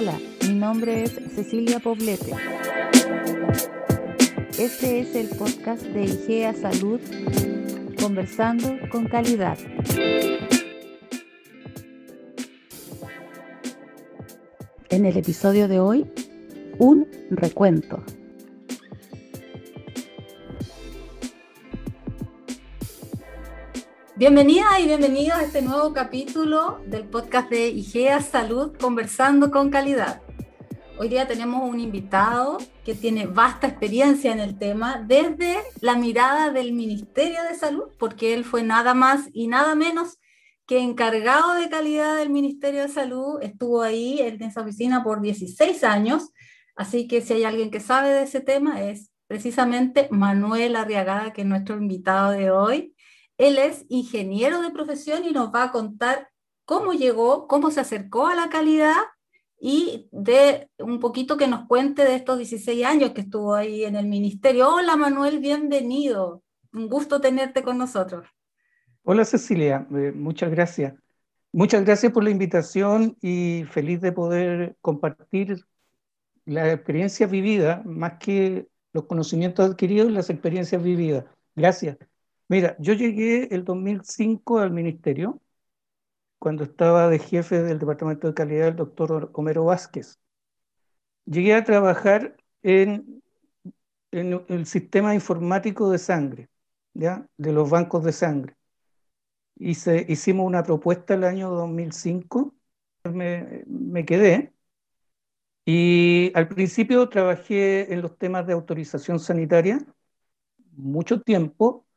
Hola, mi nombre es Cecilia Poblete. Este es el podcast de IGEA Salud, conversando con calidad. En el episodio de hoy, un recuento. Bienvenida y bienvenidos a este nuevo capítulo del podcast de IGEA Salud, conversando con calidad. Hoy día tenemos un invitado que tiene vasta experiencia en el tema desde la mirada del Ministerio de Salud, porque él fue nada más y nada menos que encargado de calidad del Ministerio de Salud, estuvo ahí en esa oficina por 16 años, así que si hay alguien que sabe de ese tema es precisamente Manuel Arriagada, que es nuestro invitado de hoy. Él es ingeniero de profesión y nos va a contar cómo llegó, cómo se acercó a la calidad y de un poquito que nos cuente de estos 16 años que estuvo ahí en el ministerio. Hola Manuel, bienvenido. Un gusto tenerte con nosotros. Hola Cecilia, eh, muchas gracias. Muchas gracias por la invitación y feliz de poder compartir la experiencia vivida, más que los conocimientos adquiridos, las experiencias vividas. Gracias. Mira, yo llegué el 2005 al ministerio, cuando estaba de jefe del Departamento de Calidad el doctor Homero Vázquez. Llegué a trabajar en, en el sistema informático de sangre, ¿ya? de los bancos de sangre. Hice, hicimos una propuesta el año 2005, me, me quedé, y al principio trabajé en los temas de autorización sanitaria mucho tiempo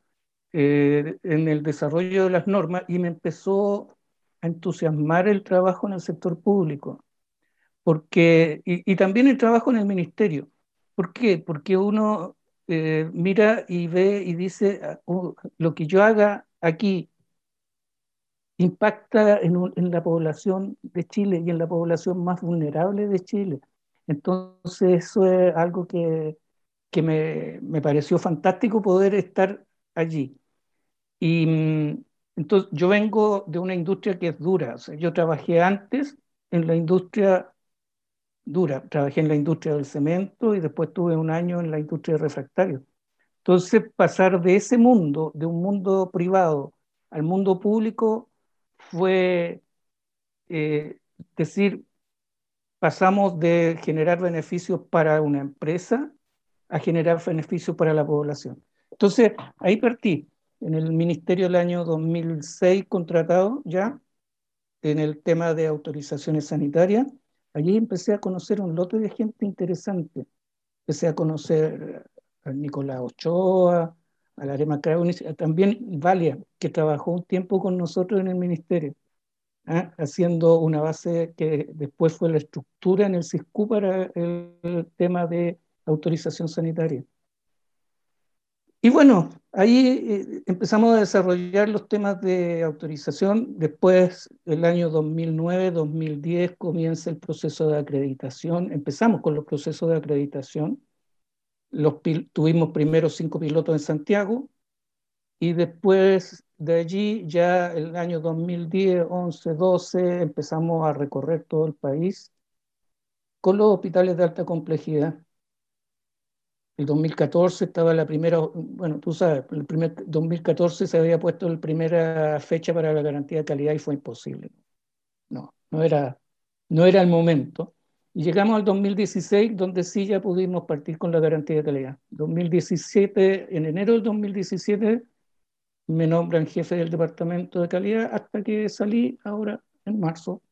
eh, en el desarrollo de las normas y me empezó a entusiasmar el trabajo en el sector público porque, y, también el trabajo en el ministerio. ¿Por qué? Porque uno eh, mira y ve y dice, ah, oh, lo que yo haga aquí impacta en, en, la población de Chile y en la población más vulnerable de Chile. Entonces eso es algo que, que me, me pareció fantástico poder estar allí. Y mm, entonces yo vengo de una industria que es dura. yo trabajé antes en la industria dura. Trabajé en la industria del cemento y después tuve un año en la industria de refractario. Entonces pasar de ese mundo, de un mundo privado al mundo público, fue eh, decir, pasamos de generar beneficios para una empresa a generar beneficios para la población. Entonces, ahí partí en el ministerio del año 2006 contratado ya en el tema de autorizaciones sanitarias. Allí empecé a conocer un lote de gente interesante. Empecé a conocer a Nicolás Ochoa, a la Arema Kraunis, también Valia, que trabajó un tiempo con nosotros en el ministerio, ¿ah? haciendo una base que después fue la estructura en el CISCU para el tema de autorización sanitaria. Y bueno, ahí eh, empezamos a desarrollar los temas de autorización. Después, el año 2009-2010, comienza el proceso de acreditación. Empezamos con los procesos de acreditación. Tuvimos primero cinco pilotos en Santiago y después de allí, ya el año 2010, 11, 12, empezamos a recorrer todo el país con los hospitales de alta complejidad el 2014 estaba la primera, bueno, tú sabes, el primer 2014 se había puesto la primera fecha para la garantía de calidad y fue imposible. No, no era, no era el momento. Y llegamos al 2016, donde sí ya pudimos partir con la garantía de calidad. 2017, en enero del 2017, me nombran jefe del departamento de calidad hasta que salí ahora en marzo.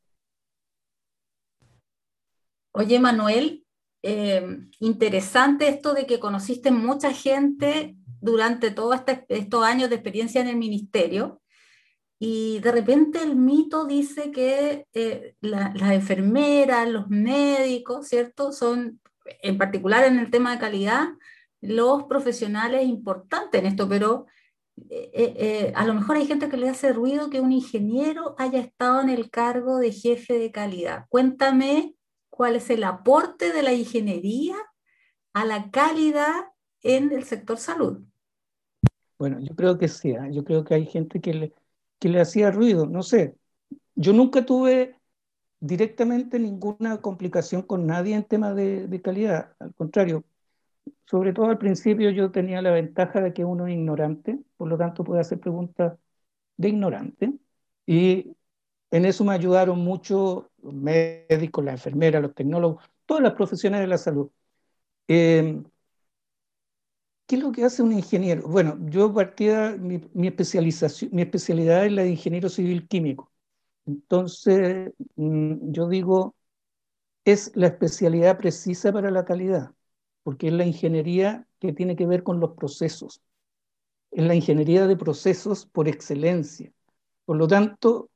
Oye, Manuel, eh, interesante esto de que conociste mucha gente durante todos este, estos años de experiencia en el ministerio y de repente el mito dice que eh, las enfermeras, los médicos, ¿cierto? Son, en particular en el tema de calidad, los profesionales importantes en esto, pero eh, a lo mejor hay gente que le hace ruido que un ingeniero haya estado en el cargo de jefe de calidad. Cuéntame cuál es el aporte de la ingeniería a la calidad en el sector salud. Bueno, yo creo que sí, ¿eh? yo creo que hay gente que le, que le hacía ruido, no sé. Yo nunca tuve directamente ninguna complicación con nadie en temas de, de calidad. Al contrario, sobre todo al principio yo tenía la ventaja de que uno es ignorante, por lo tanto puede hacer preguntas de ignorante. Y en eso me ayudaron mucho los médicos, las enfermeras, los tecnólogos, todas las profesiones de la salud. Eh, ¿Qué es lo que hace un ingeniero? Bueno, yo partía, mi, mi, especialización, mi especialidad es la de ingeniero civil químico. Entonces, mm, yo digo, es la especialidad precisa para la calidad, porque es la ingeniería que tiene que ver con los procesos. Es la ingeniería de procesos por excelencia. Por lo tanto,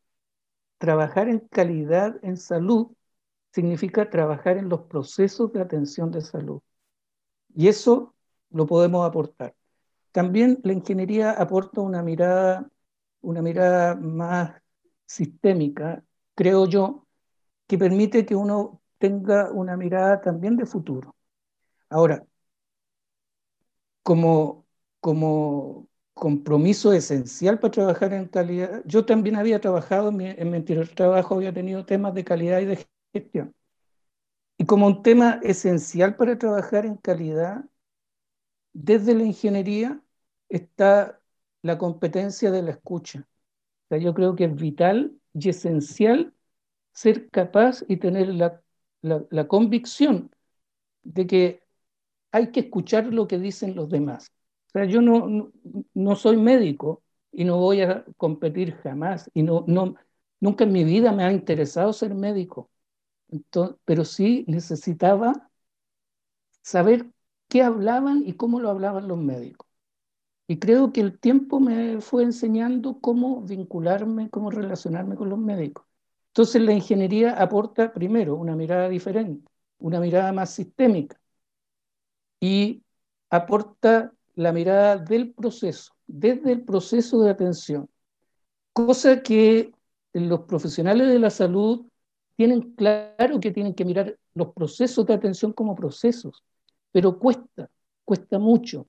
trabajar en calidad en salud significa trabajar en los procesos de atención de salud. Y eso lo podemos aportar. También la ingeniería aporta una mirada, una mirada más sistémica, creo yo, que permite que uno tenga una mirada también de futuro. Ahora, como, como compromiso esencial para trabajar en calidad, yo también había trabajado, en mi, en mi anterior trabajo había tenido temas de calidad y de gestión. Y como un tema esencial para trabajar en calidad, desde la ingeniería está la competencia de la escucha. O yo creo que es vital y esencial ser capaz y tener la, la convicción de que hay que escuchar lo que dicen los demás. Sea, yo no, no, no soy médico y no voy a competir jamás y no, no, nunca en mi vida me ha interesado ser médico. Entonces, pero sí necesitaba saber qué hablaban y cómo lo hablaban los médicos. Y creo que el tiempo me fue enseñando cómo vincularme, cómo relacionarme con los médicos. Entonces la ingeniería aporta primero una mirada diferente, una mirada más sistémica y aporta la mirada del proceso, desde el proceso de atención, cosa que los profesionales de la salud tienen claro que tienen que mirar los procesos de atención como procesos pero cuesta, cuesta mucho.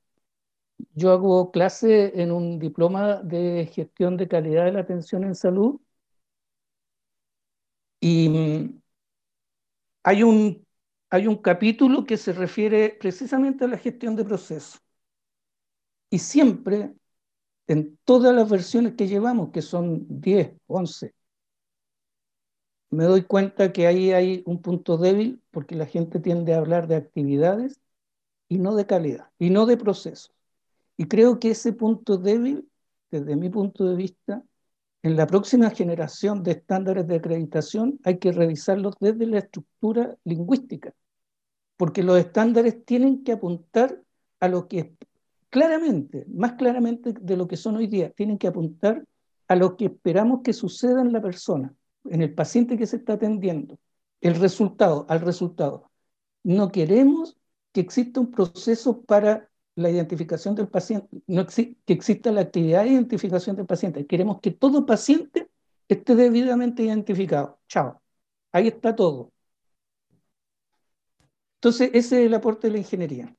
Yo hago clase en un diploma de gestión de calidad de la atención en salud y mm, hay un, hay un capítulo que se refiere precisamente a la gestión de procesos. Y siempre, en todas las versiones que llevamos, que son 10, 11, me doy cuenta que ahí hay un punto débil porque la gente tiende a hablar de actividades y no de calidad, y no de procesos. Y creo que ese punto débil, desde mi punto de vista, en la próxima generación de estándares de acreditación hay que revisarlos desde la estructura lingüística, porque los estándares tienen que apuntar a lo que claramente, más claramente de lo que son hoy día, tienen que apuntar a lo que esperamos que suceda en la persona, en el paciente que se está atendiendo, el resultado, al resultado. No queremos que exista un proceso para la identificación del paciente, que exista la actividad de identificación del paciente. Queremos que todo paciente esté debidamente identificado. Chao. Ahí está todo. Entonces, ese es el aporte de la ingeniería.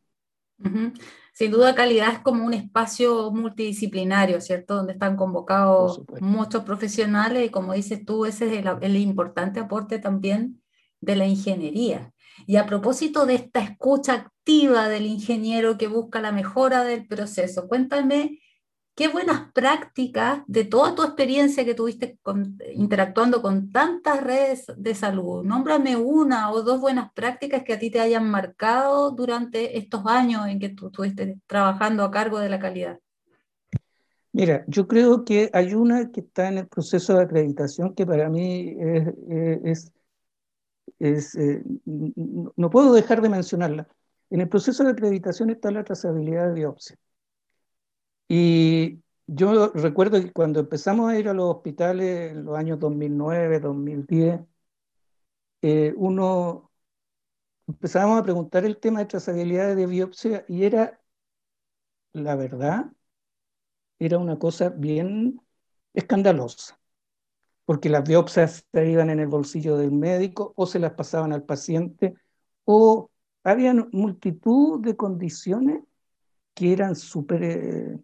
Uh -huh. Sin duda, calidad es como un espacio multidisciplinario, ¿cierto? Donde están convocados muchos profesionales y como dices tú, ese es el, el importante aporte también de la ingeniería. Y a propósito de esta escucha activa del ingeniero que busca la mejora del proceso, cuéntame qué buenas prácticas de toda tu experiencia que tuviste interactuando con tantas redes de salud. Nómbrame una o dos buenas prácticas que a ti te hayan marcado durante estos años en que tú estuviste trabajando a cargo de la calidad. Mira, yo creo que hay una que está en el proceso de acreditación que para mí es, eh, no puedo dejar de mencionarla. En el proceso de acreditación está la trazabilidad de biopsia. Y yo recuerdo que cuando empezamos a ir a los hospitales en los años 2009, 2010, eh, uno empezábamos a preguntar el tema de trazabilidad de biopsia y era, la verdad, era una cosa bien escandalosa porque las biopsias se iban en el bolsillo del médico o se las pasaban al paciente o había multitud de condiciones que eran súper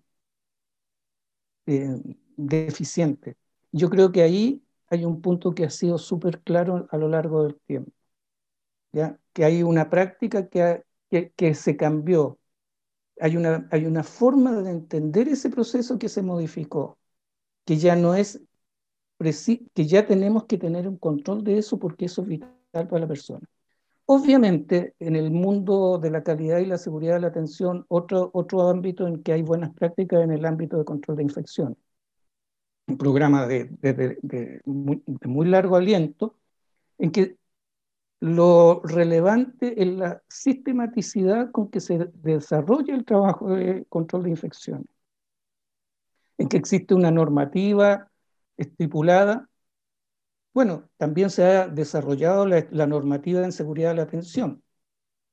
eh, deficientes. Yo creo que ahí hay un punto que ha sido súper claro a lo largo del tiempo, ¿ya? que hay una práctica que, que, que, se cambió, hay una, hay una forma de entender ese proceso que se modificó, que ya no es, que ya tenemos que tener un control de eso porque eso es vital para la persona. Obviamente, en el mundo de la calidad y la seguridad de la atención, otro, otro ámbito en que hay buenas prácticas en el ámbito de control de infecciones. Un programa de, muy, muy largo aliento, en que lo relevante es la sistematicidad con que se desarrolla el trabajo de control de infecciones, en que existe una normativa estipulada bueno, también se ha desarrollado la, normativa en seguridad de la atención,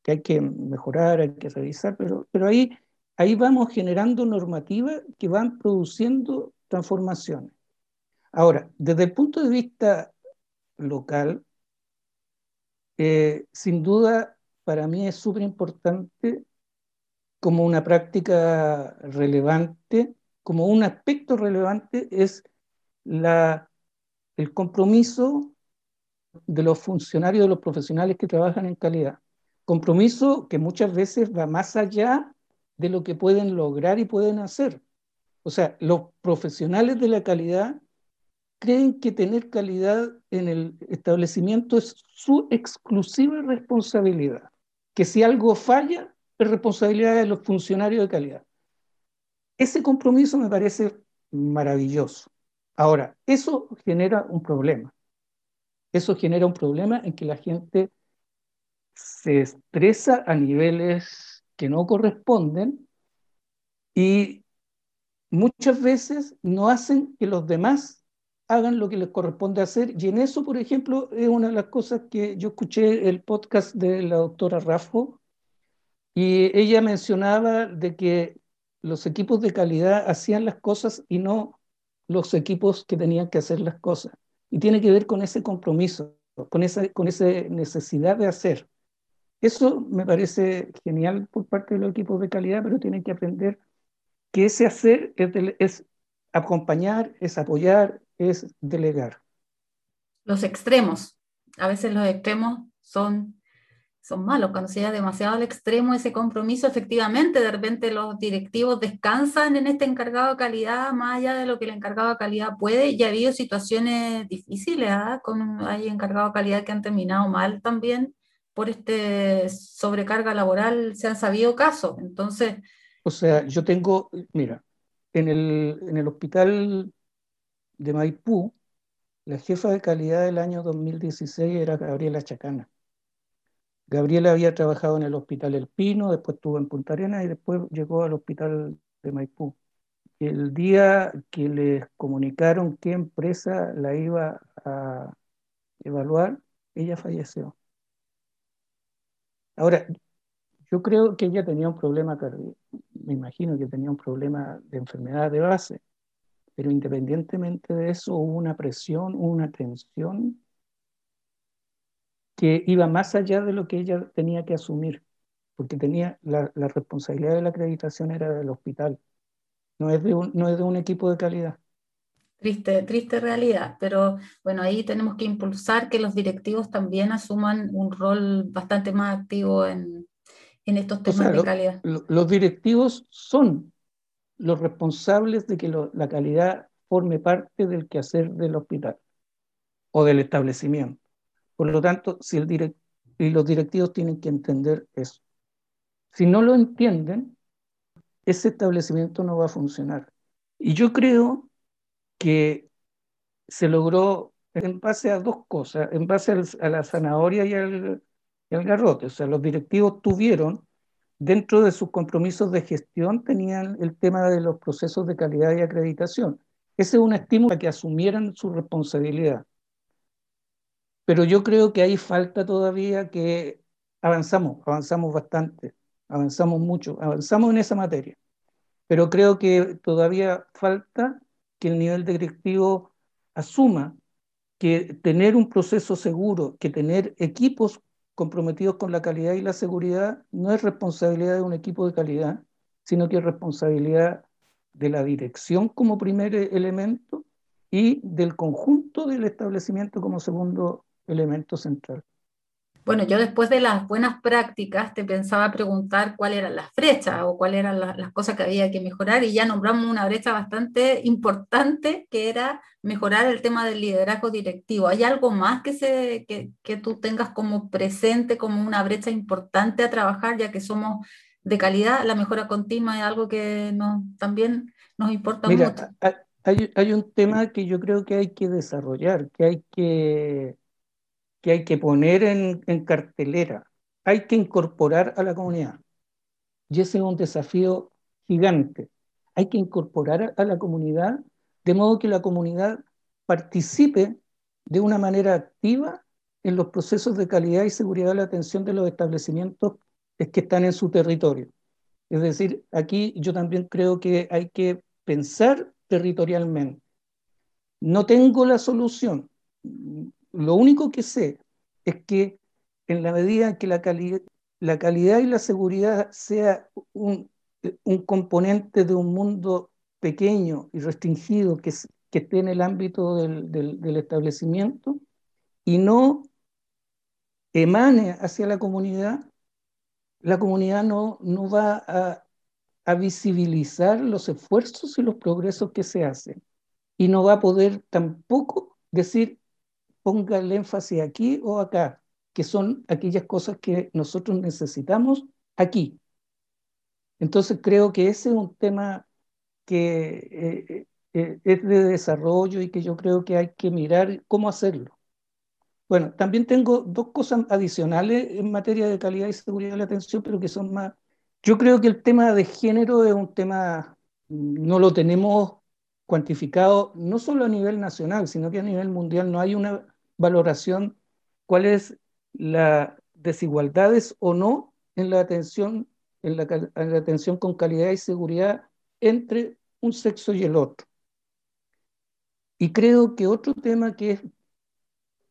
que hay que mejorar, hay que revisar, pero, pero ahí, ahí vamos generando normativas que van produciendo transformaciones. Ahora, desde el punto de vista local, eh, sin duda para mí es súper importante como una práctica relevante, como un aspecto relevante es la el compromiso de los funcionarios, de los profesionales que trabajan en calidad. Compromiso que muchas veces va más allá de lo que pueden lograr y pueden hacer. O sea, los profesionales de la calidad creen que tener calidad en el establecimiento es su exclusiva responsabilidad, que si algo falla es responsabilidad de los funcionarios de calidad. Ese compromiso me parece maravilloso. Ahora, eso genera un problema. Eso genera un problema en que la gente se estresa a niveles que no corresponden y muchas veces no hacen que los demás hagan lo que les corresponde hacer. Y en eso, por ejemplo, es una de las cosas que yo escuché el podcast de la doctora Rafo y ella mencionaba de que los equipos de calidad hacían las cosas y no los equipos que tenían que hacer las cosas. Y tiene que ver con ese compromiso, con esa, con esa necesidad de hacer. Eso me parece genial por parte de los equipos de calidad, pero tienen que aprender que ese hacer es, es acompañar, es apoyar, es delegar. Los extremos. A veces los extremos son son malos, cuando se llega demasiado al extremo ese compromiso, efectivamente, de repente los directivos descansan en este encargado de calidad más allá de lo que el encargado de calidad puede, y ha habido situaciones difíciles, ¿eh? con hay encargados de calidad que han terminado mal también por este sobrecarga laboral, se han sabido casos, entonces... O sea, yo tengo, mira, en el, en el hospital de Maipú, la jefa de calidad del año 2016 era Gabriela Chacana Gabriela había trabajado en el Hospital El Pino, después estuvo en Punta Arenas y después llegó al Hospital de Maipú. El día que les comunicaron qué empresa la iba a evaluar, ella falleció. Ahora, yo creo que ella tenía un problema cardíaco, me imagino que tenía un problema de enfermedad de base, pero independientemente de eso hubo una presión, una tensión que iba más allá de lo que ella tenía que asumir, porque tenía la, la responsabilidad de la acreditación era del hospital, no es de un, no es de un equipo de calidad. Triste, triste realidad, pero bueno, ahí tenemos que impulsar que los directivos también asuman un rol bastante más activo en, en estos temas o sea, de calidad. Lo, los directivos son los responsables de que lo, la calidad forme parte del quehacer del hospital o del establecimiento. Por lo tanto, si el direct y los directivos tienen que entender eso. Si no lo entienden, ese establecimiento no va a funcionar. Y yo creo que se logró en base a dos cosas, en base a la zanahoria y al, y al garrote. O sea, los directivos tuvieron, dentro de sus compromisos de gestión, tenían el tema de los procesos de calidad y acreditación. Ese es un estímulo a que asumieran su responsabilidad. Pero yo creo que ahí falta todavía que avanzamos, avanzamos bastante, avanzamos mucho, avanzamos en esa materia. Pero creo que todavía falta que el nivel directivo asuma que tener un proceso seguro, que tener equipos comprometidos con la calidad y la seguridad no es responsabilidad de un equipo de calidad, sino que es responsabilidad de la dirección como primer elemento y del conjunto del establecimiento como segundo elemento central. Bueno, yo después de las buenas prácticas te pensaba preguntar cuáles eran las brechas o cuáles eran las, cosas que había que mejorar y ya nombramos una brecha bastante importante que era mejorar el tema del liderazgo directivo. ¿Hay algo más que, se, que, que tú tengas como presente, como una brecha importante a trabajar, ya que somos de calidad? La mejora continua es algo que nos, también nos importa mucho. Hay, hay un tema que yo creo que hay que desarrollar, que hay que que hay que poner en, cartelera, hay que incorporar a la comunidad. Y ese es un desafío gigante. Hay que incorporar a la comunidad de modo que la comunidad participe de una manera activa en los procesos de calidad y seguridad de la atención de los establecimientos que están en su territorio. Es decir, aquí yo también creo que hay que pensar territorialmente. No tengo la solución, lo único que sé es que en la medida que la, calidad y la seguridad sea un, componente de un mundo pequeño y restringido que, que esté en el ámbito del, establecimiento y no emane hacia la comunidad, la comunidad no, no va a visibilizar los esfuerzos y los progresos que se hacen y no va a poder tampoco decir ponga el énfasis aquí o acá, que son aquellas cosas que nosotros necesitamos aquí. Entonces creo que ese es un tema que eh, eh, es de desarrollo y que yo creo que hay que mirar cómo hacerlo. Bueno, también tengo dos cosas adicionales en materia de calidad y seguridad de la atención, pero que son más... Yo creo que el tema de género es un tema, no lo tenemos cuantificado no solo a nivel nacional, sino que a nivel mundial no hay una valoración cuáles las desigualdades o no en la atención, en la, en la atención con calidad y seguridad entre un sexo y el otro. Y creo que otro tema que es,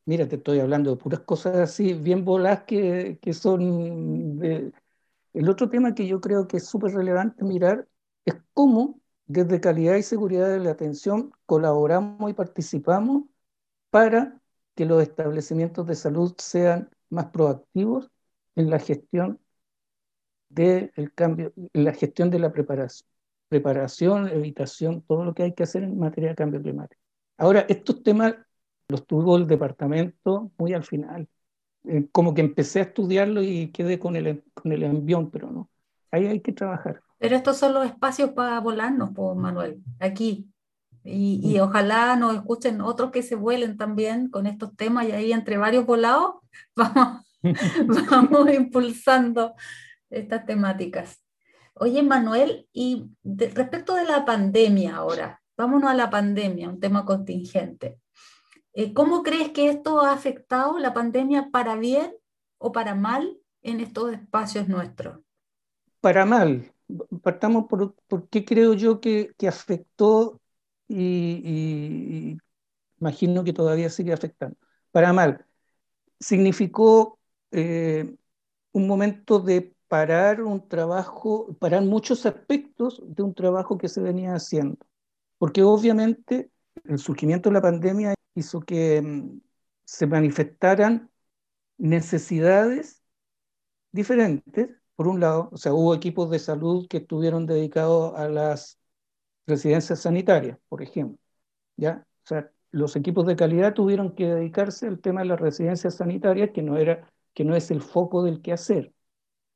mira, te estoy hablando de puras cosas así, bien bolas que, que son... De, el otro tema que yo creo que es súper relevante mirar es cómo desde calidad y seguridad de la atención colaboramos y participamos para que los establecimientos de salud sean más proactivos en la gestión del cambio, en la gestión de la preparación, preparación, evitación, todo lo que hay que hacer en materia de cambio climático. Ahora, estos temas los tuvo el departamento muy al final. Eh, como que empecé a estudiarlo y quedé con el, con el envión, pero no. Ahí hay que trabajar. Pero estos son los espacios para volarnos, pues, Manuel, aquí. Y, ojalá nos escuchen otros que se vuelen también con estos temas y ahí entre varios volados vamos, vamos impulsando estas temáticas. Oye, Manuel, y respecto de la pandemia ahora, vámonos a la pandemia, un tema contingente. Eh, ¿Cómo crees que esto ha afectado la pandemia para bien o para mal en estos espacios nuestros? Para mal, partamos por, qué creo yo que, afectó y, imagino que todavía sigue afectando. Para mal, significó eh, un momento de parar un trabajo, parar muchos aspectos de un trabajo que se venía haciendo. Porque obviamente el surgimiento de la pandemia hizo que mm, se manifestaran necesidades diferentes por un lado, o sea, hubo equipos de salud que estuvieron dedicados a las residencias sanitarias, por ejemplo, ¿ya? O sea, los equipos de calidad tuvieron que dedicarse al tema de las residencias sanitarias, que no, era, que no es el foco del quehacer,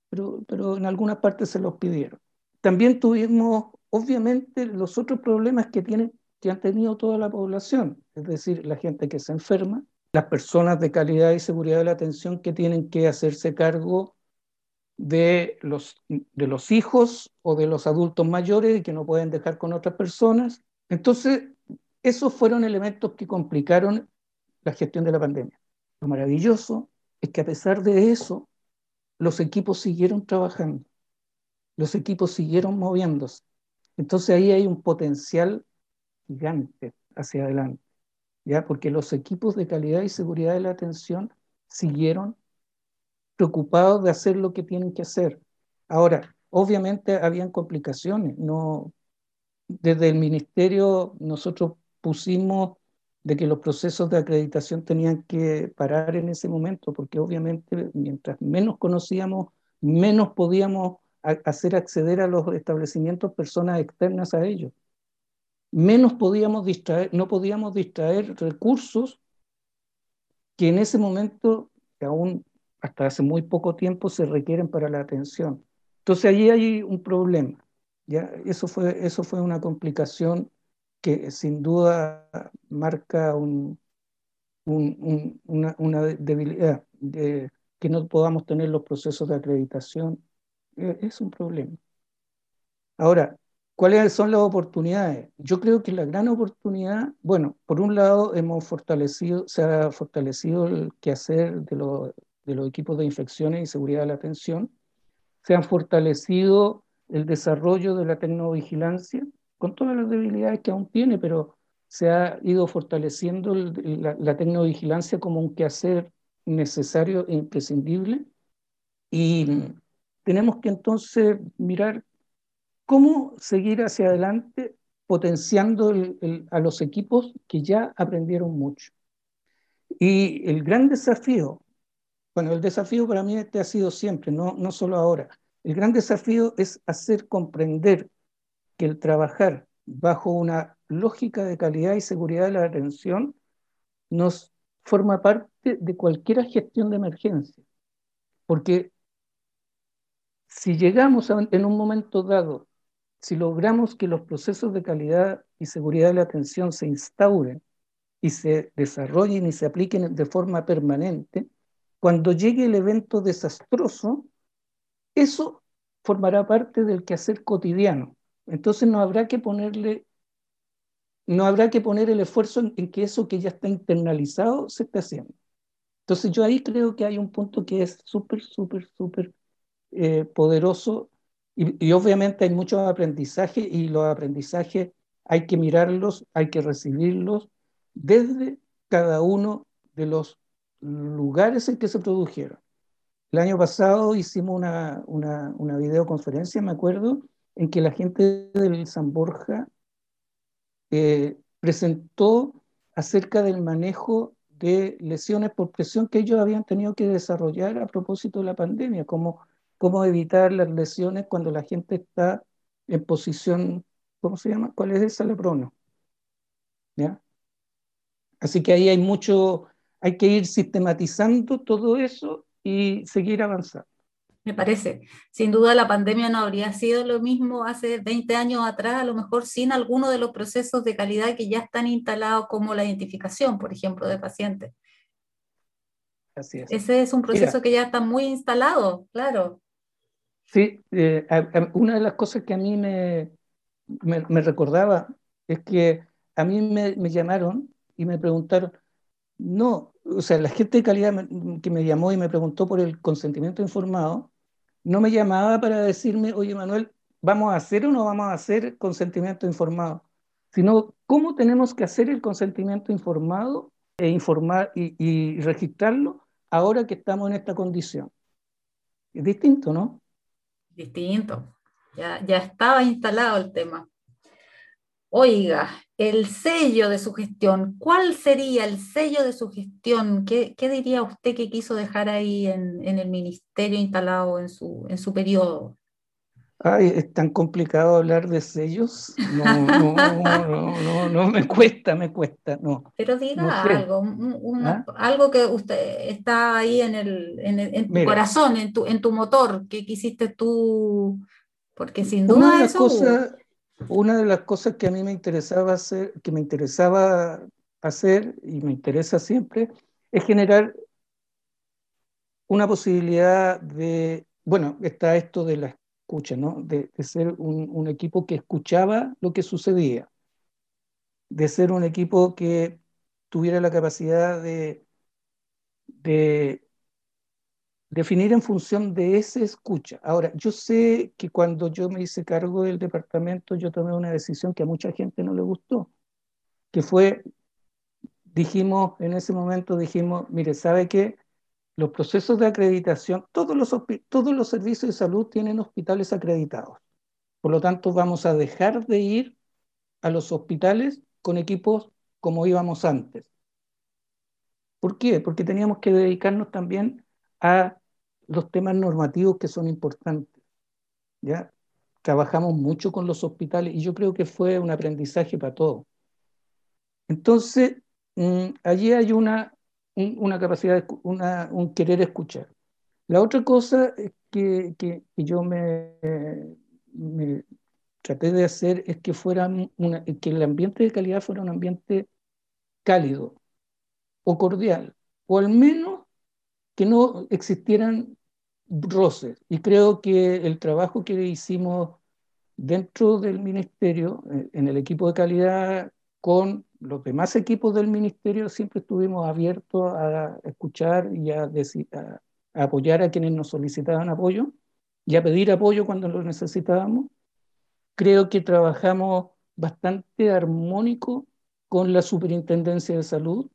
pero, pero en algunas partes se los pidieron. También tuvimos, obviamente, los otros problemas que, tienen, que han tenido toda la población, es decir, la gente que se enferma, las personas de calidad y seguridad de la atención que tienen que hacerse cargo de los, de los hijos o de los adultos mayores y que no pueden dejar con otras personas. Entonces, esos fueron elementos que complicaron la gestión de la pandemia. Lo maravilloso es que a pesar de eso, los equipos siguieron trabajando, los equipos siguieron moviéndose. Entonces ahí hay un potencial gigante hacia adelante, ¿ya? porque los equipos de calidad y seguridad de la atención siguieron preocupados de hacer lo que tienen que hacer. Ahora, obviamente habían complicaciones, no desde el ministerio nosotros pusimos de que los procesos de acreditación tenían que parar en ese momento, porque obviamente mientras menos conocíamos, menos podíamos hacer acceder a los establecimientos personas externas a ellos. Menos podíamos distraer, no podíamos distraer recursos que en ese momento, aún hasta hace muy poco tiempo, se requieren para la atención. Entonces allí hay un problema. ¿ya? Eso, fue, eso fue una complicación que sin duda marca un, una, una, debilidad, de que no podamos tener los procesos de acreditación, e, es un problema. Ahora, ¿cuáles son las oportunidades? Yo creo que la gran oportunidad, bueno, por un lado hemos fortalecido, se ha fortalecido el quehacer de, los, de los equipos de infecciones y seguridad de la atención, se han fortalecido el desarrollo de la tecnovigilancia, con todas las debilidades que aún tiene, pero se ha ido fortaleciendo la, la tecnovigilancia como un quehacer necesario e imprescindible. Y tenemos que entonces mirar cómo seguir hacia adelante potenciando a los equipos que ya aprendieron mucho. Y el gran desafío, bueno, el desafío para mí este ha sido siempre, no, no solo ahora, el gran desafío es hacer comprender que el trabajar bajo una lógica de calidad y seguridad de la atención nos forma parte de cualquier gestión de emergencia. Porque si llegamos en un momento dado, si logramos que los procesos de calidad y seguridad de la atención se instauren y se desarrollen y se apliquen de forma permanente, cuando llegue el evento desastroso, eso formará parte del quehacer cotidiano entonces no habrá que ponerle, no habrá que poner el esfuerzo en, que eso que ya está internalizado se esté haciendo. Entonces yo ahí creo que hay un punto que es súper, súper, súper eh, poderoso y, y, obviamente hay muchos aprendizajes y los aprendizajes hay que mirarlos, hay que recibirlos desde cada uno de los lugares en que se produjeron. El año pasado hicimos una, una, videoconferencia, me acuerdo, en que la gente del San Borja eh, presentó acerca del manejo de lesiones por presión que ellos habían tenido que desarrollar a propósito de la pandemia, cómo, cómo evitar las lesiones cuando la gente está en posición, ¿cómo se llama? ¿Cuál es esa? Leprono. ¿Ya? Así que ahí hay mucho, hay que ir sistematizando todo eso y seguir avanzando me parece. Sin duda la pandemia no habría sido lo mismo hace 20 años atrás, a lo mejor sin alguno de los procesos de calidad que ya están instalados como la identificación, por ejemplo, de pacientes. Así es. Ese es un proceso que ya está muy instalado, claro. Sí, eh, una de las cosas que a mí me, me, recordaba es que a mí me, me llamaron y me preguntaron, no, o sea, la gente de calidad que me llamó y me preguntó por el consentimiento informado, no me llamaba para decirme, oye Manuel, ¿vamos a hacer o no vamos a hacer consentimiento informado? Sino, ¿cómo tenemos que hacer el consentimiento informado e informar y, registrarlo ahora que estamos en esta condición? Es distinto, ¿no? Distinto. Ya, ya estaba instalado el tema. Oiga, el sello de su gestión, ¿cuál sería el sello de su gestión? ¿Qué, diría usted que quiso dejar ahí en, el ministerio instalado en su, en su periodo? Ay, es tan complicado hablar de sellos. No, no, no, no, no, me cuesta, me cuesta, no. Pero diga algo, ¿Ah? algo que usted está ahí en, el, en, tu corazón, en tu, en tu motor, que quisiste tú, porque sin duda eso una de las cosas que a mí me interesaba hacer, que me interesaba hacer y me interesa siempre, es generar una posibilidad de, bueno, está esto de la escucha, ¿no? De, ser un, equipo que escuchaba lo que sucedía, de ser un equipo que tuviera la capacidad de, de definir en función de ese escucha. Ahora, yo sé que cuando yo me hice cargo del departamento, yo tomé una decisión que a mucha gente no le gustó, que fue, dijimos, en ese momento dijimos, mire, ¿sabe qué? Los procesos de acreditación, todos los, todos los servicios de salud tienen hospitales acreditados. Por lo tanto, vamos a dejar de ir a los hospitales con equipos como íbamos antes. ¿Por qué? Porque teníamos que dedicarnos también a los temas normativos que son importantes. ¿ya? Trabajamos mucho con los hospitales y yo creo que fue un aprendizaje para todos. Entonces, mm, allí hay una, una capacidad, una, un querer escuchar. La otra cosa que, que, yo me, me, traté de hacer es que, fuera una, que el ambiente de calidad fuera un ambiente cálido o cordial, o al menos que no existieran roces. Y creo que el trabajo que hicimos dentro del ministerio, eh, en el equipo de calidad, con los demás equipos del ministerio, siempre estuvimos abiertos a escuchar y a, a apoyar a quienes nos solicitaban apoyo y a pedir apoyo cuando lo necesitábamos. Creo que trabajamos bastante armónico con la Superintendencia de Salud,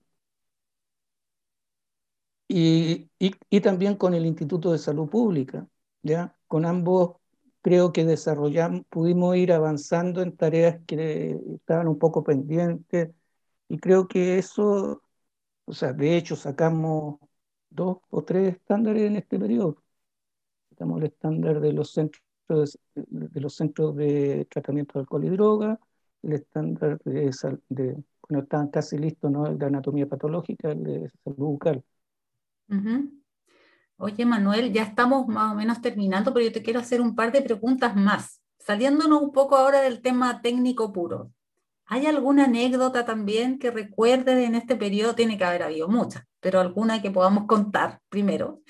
y, y, también con el Instituto de Salud Pública. ¿ya? Con ambos creo que desarrollamos, pudimos ir avanzando en tareas que estaban un poco pendientes y creo que eso, o sea, de hecho sacamos dos o tres estándares en este periodo. Sacamos el estándar de los centros de, los centros de tratamiento de alcohol y droga, el estándar de, de bueno, estaban casi listos, ¿no? El de anatomía patológica, el de salud bucal. Oye, Manuel, ya estamos más o menos terminando, pero yo te quiero hacer un par de preguntas más, saliéndonos un poco ahora del tema técnico puro. ¿Hay alguna anécdota también que recuerdes en este periodo? Tiene que haber habido muchas, pero alguna que podamos contar primero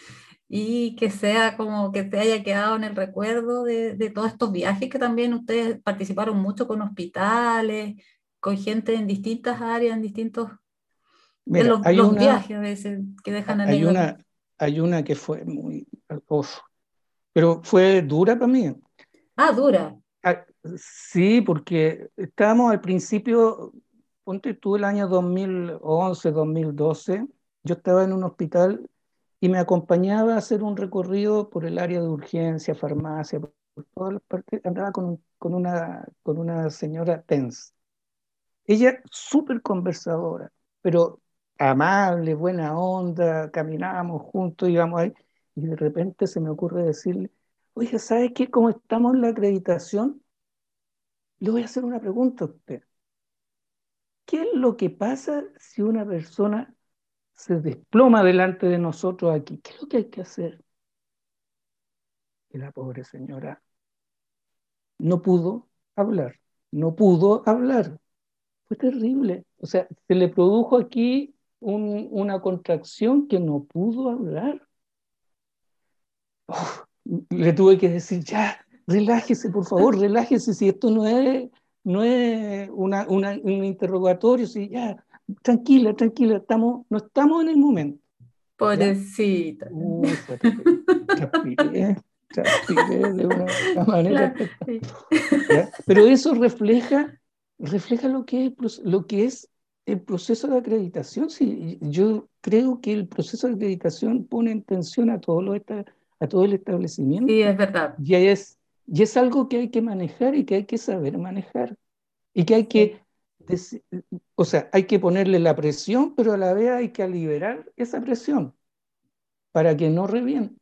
y que sea como que te haya quedado en el recuerdo de, de todos estos viajes que también ustedes participaron mucho con hospitales, con gente en distintas áreas, en distintos los, hay una, viajes a veces que dejan hay una, hay una que fue muy... pero fue dura para mí. Ah, dura. Ah, sí, porque estábamos al principio, ponte tú el año 2011, 2012, yo estaba en un hospital y me acompañaba a hacer un recorrido por el área de urgencia, farmacia, por todas las partes, andaba con, con, una, con una señora tense. Ella súper conversadora, pero amable, buena onda, caminábamos juntos, íbamos ahí, y de repente se me ocurre decirle, oye, ¿sabes qué? Como estamos en la acreditación, le voy a hacer una pregunta a usted. ¿Qué es lo que pasa si una persona se desploma delante de nosotros aquí? ¿Qué es lo que hay que hacer? Y la pobre señora no pudo hablar, no pudo hablar. Fue terrible. O sea, se le produjo aquí una contracción que no pudo hablar. le tuve que decir, ya, relájese, por favor, relájese, si esto no es, no es una, un interrogatorio, si ya, tranquila, tranquila, estamos, no estamos en el momento. Pobrecita. de una manera. Pero eso refleja, refleja lo que es, lo que es el proceso de acreditación, sí, yo creo que el proceso de acreditación pone en tensión a todo, lo a todo el establecimiento. Sí, es verdad. Y es, y es algo que hay que manejar y que hay que saber manejar. Y que hay que, o sea, hay que ponerle la presión, pero a la vez hay que liberar esa presión para que no reviente.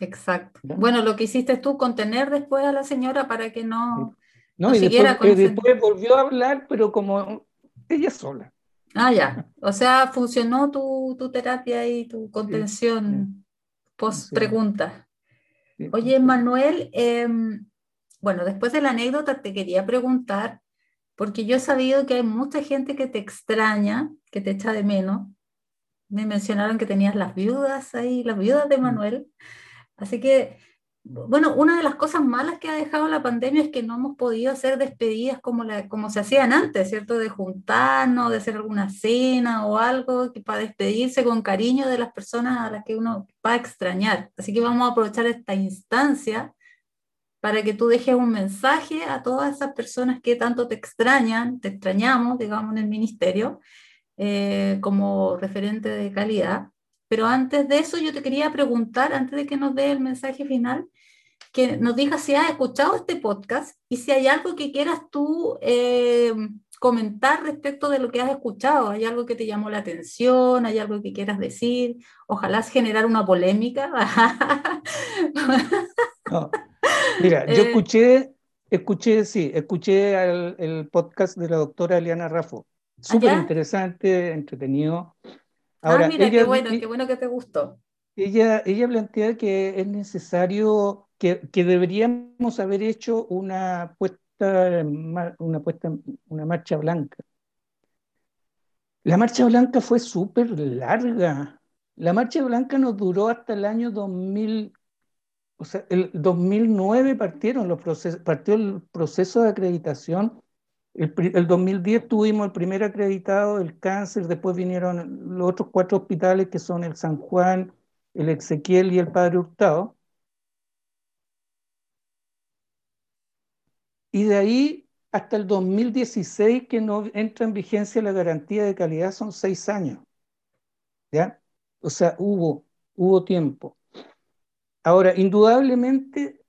Exacto. Bueno, lo que hiciste tú, contener después a la señora para que no... No, y después, después volvió a hablar, pero como ella sola. Ah, ya. O sea, funcionó tu, tu terapia y tu contención post pregunta. Oye, Manuel, em, bueno, después de la anécdota te quería preguntar, porque yo he sabido que hay mucha gente que te extraña, que te echa de menos. Me mencionaron que tenías las viudas ahí, las viudas de mm. Manuel. Así que bueno, una de las cosas malas que ha dejado la pandemia es que no hemos podido hacer despedidas como, la, como se hacían antes, ¿cierto? De juntarnos, de hacer alguna cena o algo que para despedirse con cariño de las personas a las que uno va a extrañar. Así que vamos a aprovechar esta instancia para que tú dejes un mensaje a todas esas personas que tanto te extrañan, te extrañamos, digamos, en el ministerio, eh, como referente de calidad. Pero antes de eso, yo te quería preguntar, antes de que nos dé el mensaje final, que nos digas si has escuchado este podcast y si hay algo que quieras tú eh, comentar respecto de lo que has escuchado. ¿Hay algo que te llamó la atención? ¿Hay algo que quieras decir? Ojalá generar una polémica. Mira, yo eh, escuché, escuché, sí, escuché el, podcast de la doctora Eliana Raffo. Súper interesante, entretenido. Ah, Ahora, ah, mira, qué bueno, qué bueno que te gustó. Ella, ella plantea que es necesario, que, que deberíamos haber hecho una puesta una, puesta, una marcha blanca. La marcha blanca fue súper larga. La marcha blanca nos duró hasta el año 2000, o sea, el 2009 partieron los procesos, partió el proceso de acreditación. El, el, 2010 tuvimos el primer acreditado, el cáncer, después vinieron los otros cuatro hospitales que son el San Juan, el Ezequiel y el Padre Hurtado. Y de ahí hasta el 2016 que no entra en vigencia la garantía de calidad son seis años. ¿Ya? O sea, hubo, hubo tiempo. Ahora, indudablemente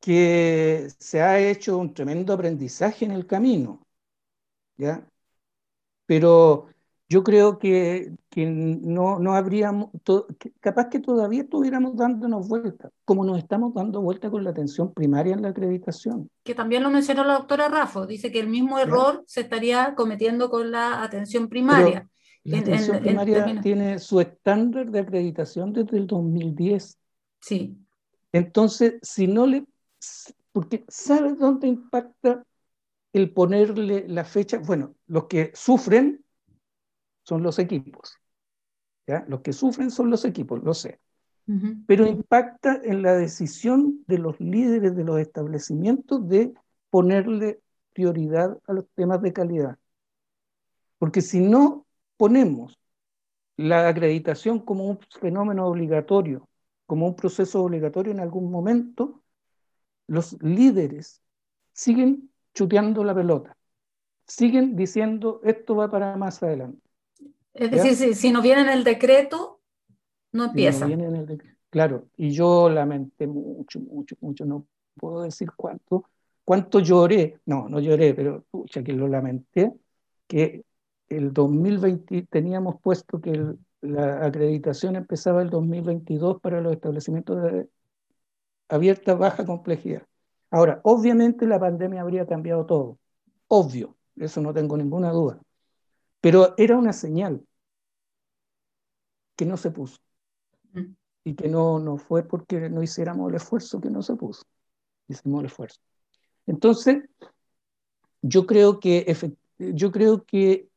que se ha hecho un tremendo aprendizaje en el camino, ¿ya? Pero yo creo que, que no, no habríamos, capaz que todavía estuviéramos dándonos vueltas, como nos estamos dando vueltas con la atención primaria en la acreditación. Que también lo mencionó la doctora Raffo, dice que el mismo error se estaría cometiendo con la atención primaria. la atención primaria tiene su estándar de acreditación desde el 2010. Sí. Entonces, si no le, porque ¿sabes dónde impacta el ponerle la fecha? Bueno, los que sufren son los equipos. ¿ya? Los que sufren son los equipos, lo sé. Pero impacta en la decisión de los líderes de los establecimientos de ponerle prioridad a los temas de calidad. Porque si no ponemos la acreditación como un fenómeno obligatorio, como un proceso obligatorio en algún momento, los líderes siguen chuteando la pelota, siguen diciendo esto va para más adelante. Es decir, si, no viene en el decreto, no empieza. Claro, y yo lamenté mucho, mucho, mucho, no puedo decir cuánto, cuánto lloré, no, no lloré, pero pucha que lo lamenté, que el 2020 teníamos puesto que la acreditación empezaba el 2022 para los establecimientos de abierta, baja complejidad. Ahora, obviamente la pandemia habría cambiado todo, obvio, eso no tengo ninguna duda. Pero era una señal que no se puso. Mm. Y que no, no fue porque no hiciéramos el esfuerzo que no se puso. Hicimos el esfuerzo. Entonces, yo creo que, yo creo que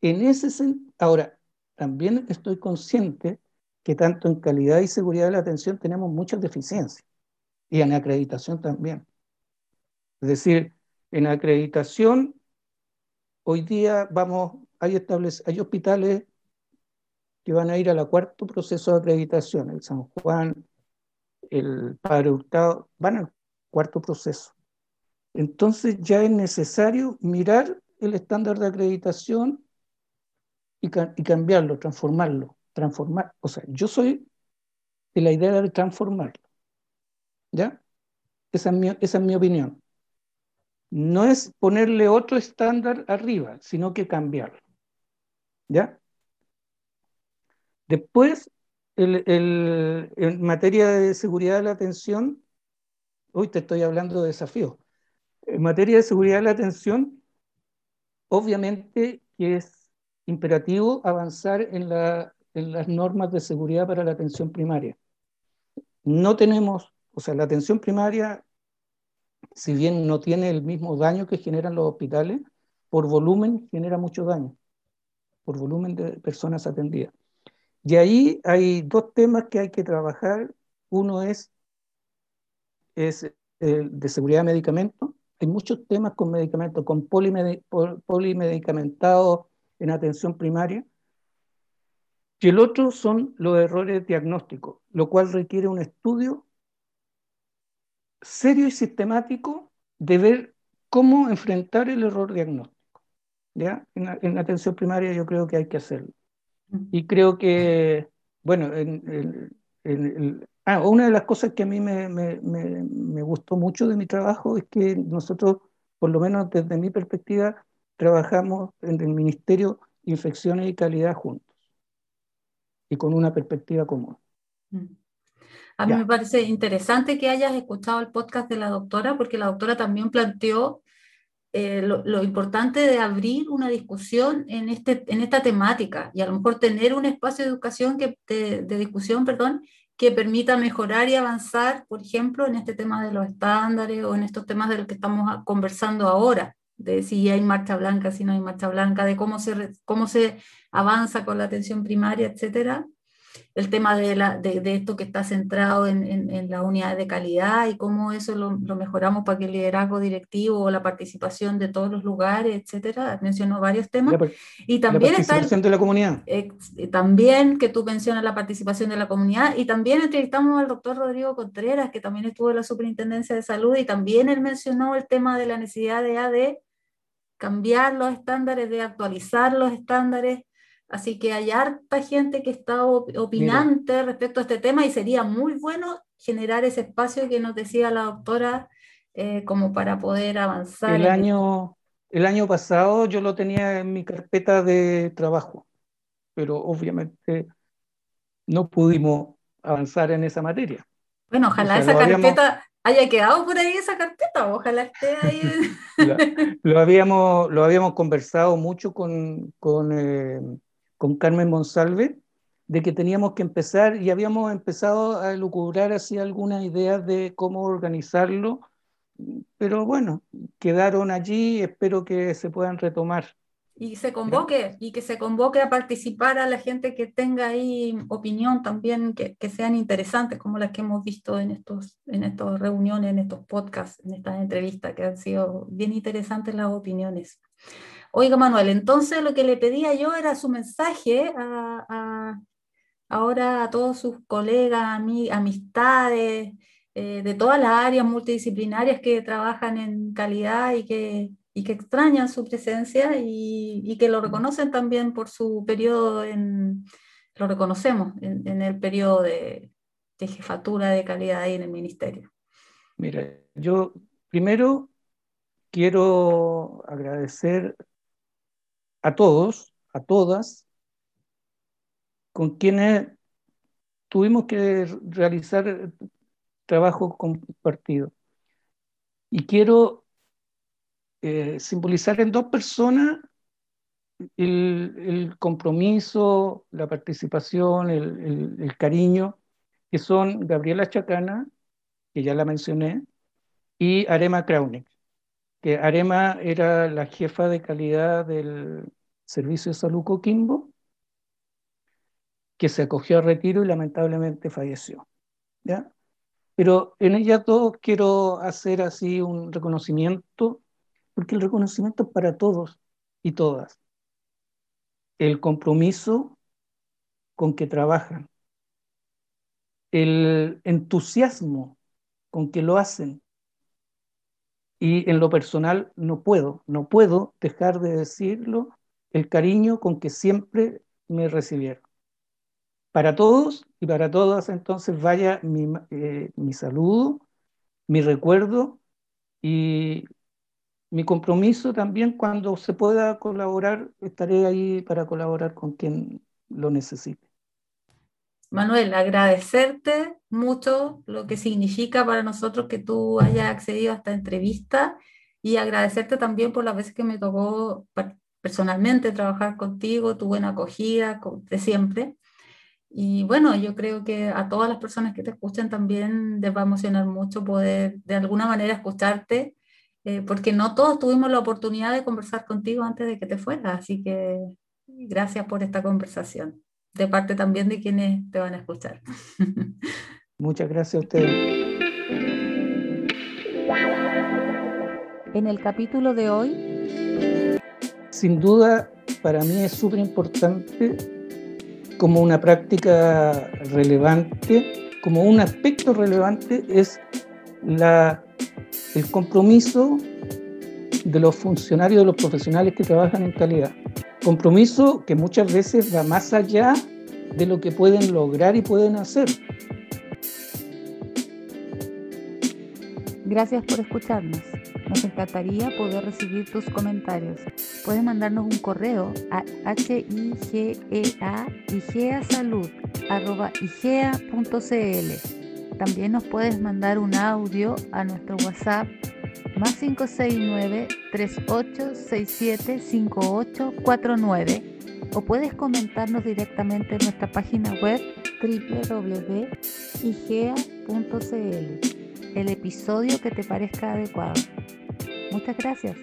en ese sentido, ahora, también estoy consciente que tanto en calidad y seguridad de la atención tenemos muchas deficiencias y en acreditación también. Es decir, en acreditación, hoy día vamos hay, hay hospitales que van a ir al cuarto proceso de acreditación, el San Juan, el Padre Hurtado, van al cuarto proceso. Entonces ya es necesario mirar el estándar de acreditación y, y cambiarlo, transformarlo, transformar. O sea, yo soy de la idea de transformarlo. ¿Ya? Esa es mi, opinión. No es ponerle otro estándar arriba, sino que cambiarlo. ¿Ya? Después, en materia de seguridad de la atención, hoy te estoy hablando de desafíos. En materia de seguridad de la atención, obviamente que es imperativo avanzar en, en las normas de seguridad para la atención primaria. No tenemos, o sea, la atención primaria, si bien no tiene el mismo daño que generan los hospitales, por volumen genera mucho daño por volumen de personas atendidas. Y ahí hay dos temas que hay que trabajar. Uno es, es de seguridad de medicamentos. Hay muchos temas con medicamentos, con polimedicamentados en atención primaria. Y el otro son los errores diagnósticos, lo cual requiere un estudio serio y sistemático de ver cómo enfrentar el error diagnóstico. ¿ya? En, atención primaria yo creo que hay que hacerlo. Y creo que, bueno, en, ah, una de las cosas que a mí me, me, me, gustó mucho de mi trabajo es que nosotros, por lo menos desde mi perspectiva, trabajamos en el Ministerio Infecciones y Calidad juntos y con una perspectiva común. Mm. A mí me parece interesante que hayas escuchado el podcast de la doctora, porque la doctora también planteó eh, lo, importante de abrir una discusión en, este, en esta temática y a lo mejor tener un espacio de educación que, de, discusión, perdón, que permita mejorar y avanzar, por ejemplo, en este tema de los estándares o en estos temas de los que estamos conversando ahora, de si hay marcha blanca, si no hay marcha blanca, de cómo se, cómo se avanza con la atención primaria, etcétera el tema de, la, de, de, esto que está centrado en, en, la unidad de calidad y cómo eso lo, lo, mejoramos para que el liderazgo directivo o la participación de todos los lugares, etcétera. Mencionó varios temas. y también la participación está de la comunidad. también que tú mencionas la participación de la comunidad y también entrevistamos al doctor Rodrigo Contreras, que también estuvo en la Superintendencia de Salud y también él mencionó el tema de la necesidad de, de cambiar los estándares, de actualizar los estándares Así que hay harta gente que está opinante respecto a este tema y sería muy bueno generar ese espacio que nos decía la doctora eh, como para poder avanzar. El año, el año pasado yo lo tenía en mi carpeta de trabajo, pero obviamente no pudimos avanzar en esa materia. Bueno, ojalá esa carpeta haya quedado por ahí esa carpeta, ojalá esté ahí. lo, habíamos, lo habíamos conversado mucho con, con eh, con Carmen Monsalve, de que teníamos que empezar y habíamos empezado a lucubrar así algunas ideas de cómo organizarlo, pero bueno, quedaron allí, espero que se puedan retomar. Y se convoque, y que se convoque a participar a la gente que tenga ahí opinión también, que, sean interesantes, como las que hemos visto en, estos, en estas reuniones, en estos podcasts, en estas entrevistas, que han sido bien interesantes las opiniones. Oiga, Manuel, entonces lo que le pedía yo era su mensaje a, ahora a todos sus colegas, amistades, eh, de todas las áreas multidisciplinarias que trabajan en calidad y que, que extrañan su presencia y, que lo reconocen también por su periodo en, lo reconocemos en, el periodo de, de, jefatura de calidad ahí en el ministerio. Mira, yo primero quiero agradecer a todos, a todas, con quienes tuvimos que realizar trabajo compartido. Y quiero eh, simbolizar en dos personas el, compromiso, la participación, el, cariño, que son Gabriela Chacana, que ya la mencioné, y Arema Kraunik que Arema era la jefa de calidad del Servicio de Salud Coquimbo, que se acogió a retiro y lamentablemente falleció. Pero en ella todos quiero hacer así un reconocimiento, porque el reconocimiento es para todos y todas. El compromiso con que trabajan, el entusiasmo con que lo hacen, y en lo personal no puedo, no puedo dejar de decirlo, el cariño con que siempre me recibieron. Para todos y para todas, entonces vaya mi, eh, mi saludo, mi recuerdo y mi compromiso también cuando se pueda colaborar, estaré ahí para colaborar con quien lo necesite. Manuel, agradecerte mucho lo que significa para nosotros que tú hayas accedido a esta entrevista y agradecerte también por las veces que me tocó personalmente trabajar contigo, tu buena acogida de siempre. Y bueno, yo creo que a todas las personas que te escuchen también les va a emocionar mucho poder de alguna manera escucharte, eh, porque no todos tuvimos la oportunidad de conversar contigo antes de que te fueras, así que gracias por esta conversación de parte también de quienes te van a escuchar. Muchas gracias a ustedes. En el capítulo de hoy... Sin duda, para mí es súper importante como una práctica relevante, como un aspecto relevante es la, el compromiso de los funcionarios, de los profesionales que trabajan en calidad. Compromiso que muchas veces va más allá de lo que pueden lograr y pueden hacer. Gracias por escucharnos. Nos encantaría poder recibir tus comentarios. Puedes mandarnos un correo a higeasalud.igea.cl. También nos puedes mandar un audio a nuestro WhatsApp más 569 3867 5849 o puedes comentarnos directamente en nuestra página web www.igea.cl el episodio que te parezca adecuado. Muchas gracias.